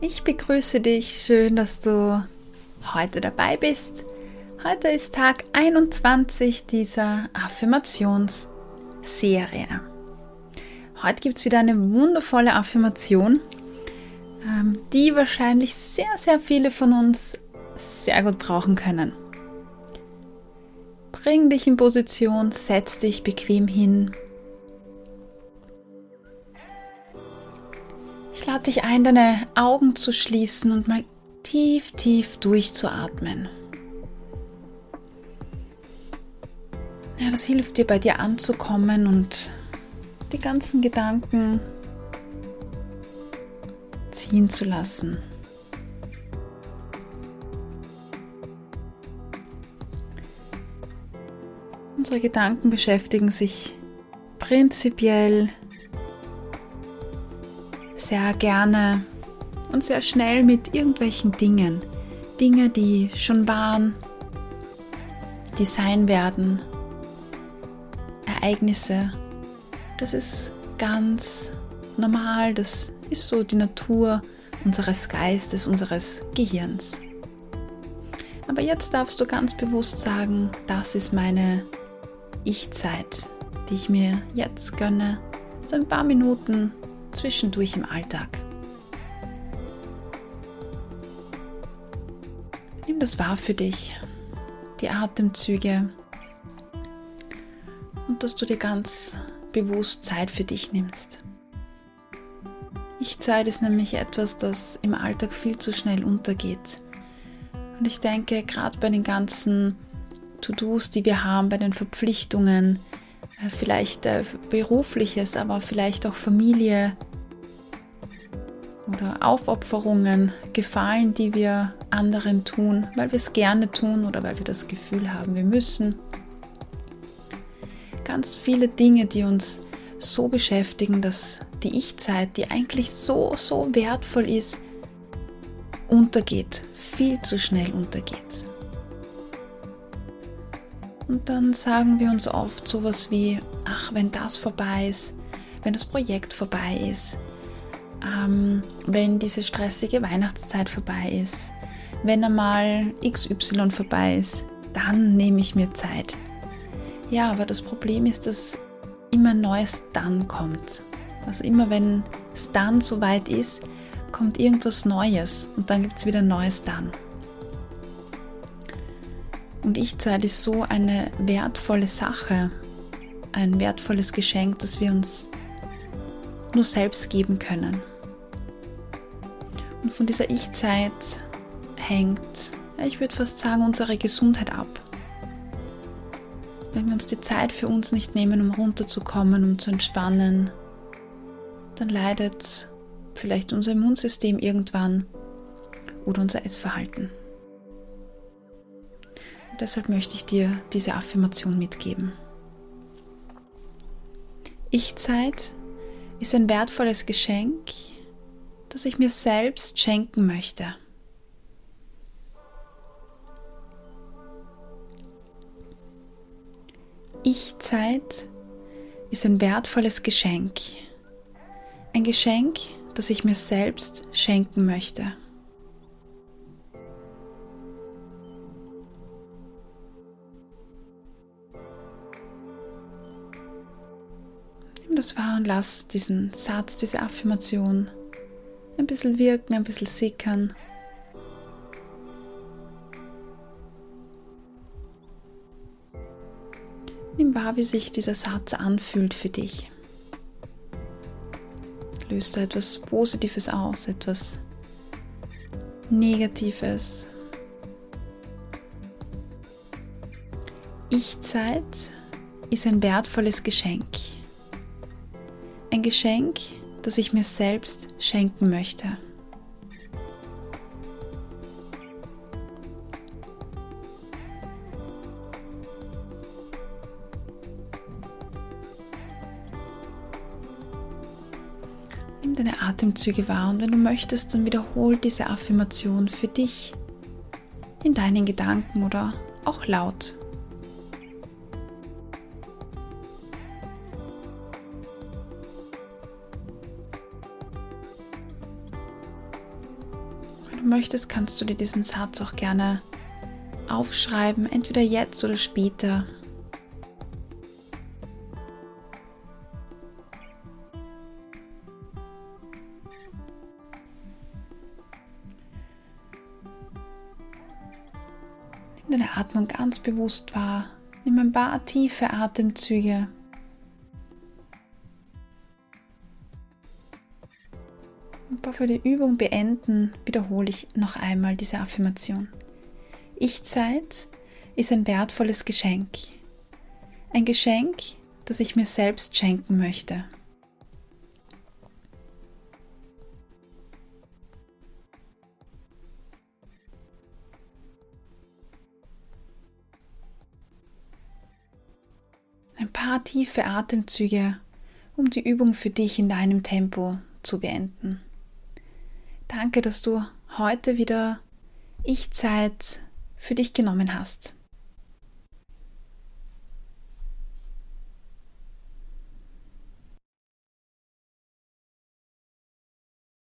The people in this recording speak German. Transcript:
Ich begrüße dich, schön, dass du heute dabei bist. Heute ist Tag 21 dieser Affirmationsserie. Heute gibt es wieder eine wundervolle Affirmation, ähm, die wahrscheinlich sehr, sehr viele von uns sehr gut brauchen können. Bring dich in Position, setz dich bequem hin. Lade dich ein, deine Augen zu schließen und mal tief, tief durchzuatmen. Ja, das hilft dir bei dir anzukommen und die ganzen Gedanken ziehen zu lassen. Unsere Gedanken beschäftigen sich prinzipiell sehr gerne und sehr schnell mit irgendwelchen Dingen. Dinge, die schon waren, die sein werden, Ereignisse. Das ist ganz normal, das ist so die Natur unseres Geistes, unseres Gehirns. Aber jetzt darfst du ganz bewusst sagen, das ist meine Ich-Zeit, die ich mir jetzt gönne, so ein paar Minuten zwischendurch im Alltag. Nimm das wahr für dich, die Atemzüge und dass du dir ganz bewusst Zeit für dich nimmst. Ich-Zeit ist nämlich etwas, das im Alltag viel zu schnell untergeht. Und ich denke, gerade bei den ganzen To-Dos, die wir haben, bei den Verpflichtungen, äh, vielleicht äh, berufliches, aber vielleicht auch Familie oder Aufopferungen, Gefallen, die wir anderen tun, weil wir es gerne tun oder weil wir das Gefühl haben, wir müssen. Ganz viele Dinge, die uns so beschäftigen, dass die Ich-Zeit, die eigentlich so, so wertvoll ist, untergeht, viel zu schnell untergeht. Und dann sagen wir uns oft sowas wie, ach, wenn das vorbei ist, wenn das Projekt vorbei ist, ähm, wenn diese stressige Weihnachtszeit vorbei ist, wenn einmal XY vorbei ist, dann nehme ich mir Zeit. Ja, aber das Problem ist, dass immer neues Dann kommt. Also immer wenn es dann soweit ist, kommt irgendwas Neues und dann gibt es wieder neues Dann. Und Ich-Zeit ist so eine wertvolle Sache, ein wertvolles Geschenk, das wir uns nur selbst geben können. Und von dieser Ich-Zeit hängt, ich würde fast sagen, unsere Gesundheit ab. Wenn wir uns die Zeit für uns nicht nehmen, um runterzukommen, um zu entspannen, dann leidet vielleicht unser Immunsystem irgendwann oder unser Essverhalten. Deshalb möchte ich dir diese Affirmation mitgeben. Ich-Zeit ist ein wertvolles Geschenk, das ich mir selbst schenken möchte. Ich-Zeit ist ein wertvolles Geschenk. Ein Geschenk, das ich mir selbst schenken möchte. das wahr und lass diesen Satz, diese Affirmation ein bisschen wirken, ein bisschen sickern. Nimm wahr, wie sich dieser Satz anfühlt für dich. Löst da etwas Positives aus, etwas Negatives. Ich-Zeit ist ein wertvolles Geschenk. Ein Geschenk, das ich mir selbst schenken möchte. Nimm deine Atemzüge wahr und wenn du möchtest, dann wiederhol diese Affirmation für dich in deinen Gedanken oder auch laut. Möchtest, kannst du dir diesen Satz auch gerne aufschreiben, entweder jetzt oder später. Nimm deine Atmung ganz bewusst wahr. Nimm ein paar tiefe Atemzüge. Bevor wir die Übung beenden, wiederhole ich noch einmal diese Affirmation. Ich-Zeit ist ein wertvolles Geschenk. Ein Geschenk, das ich mir selbst schenken möchte. Ein paar tiefe Atemzüge, um die Übung für dich in deinem Tempo zu beenden. Danke, dass du heute wieder Ich-Zeit für dich genommen hast.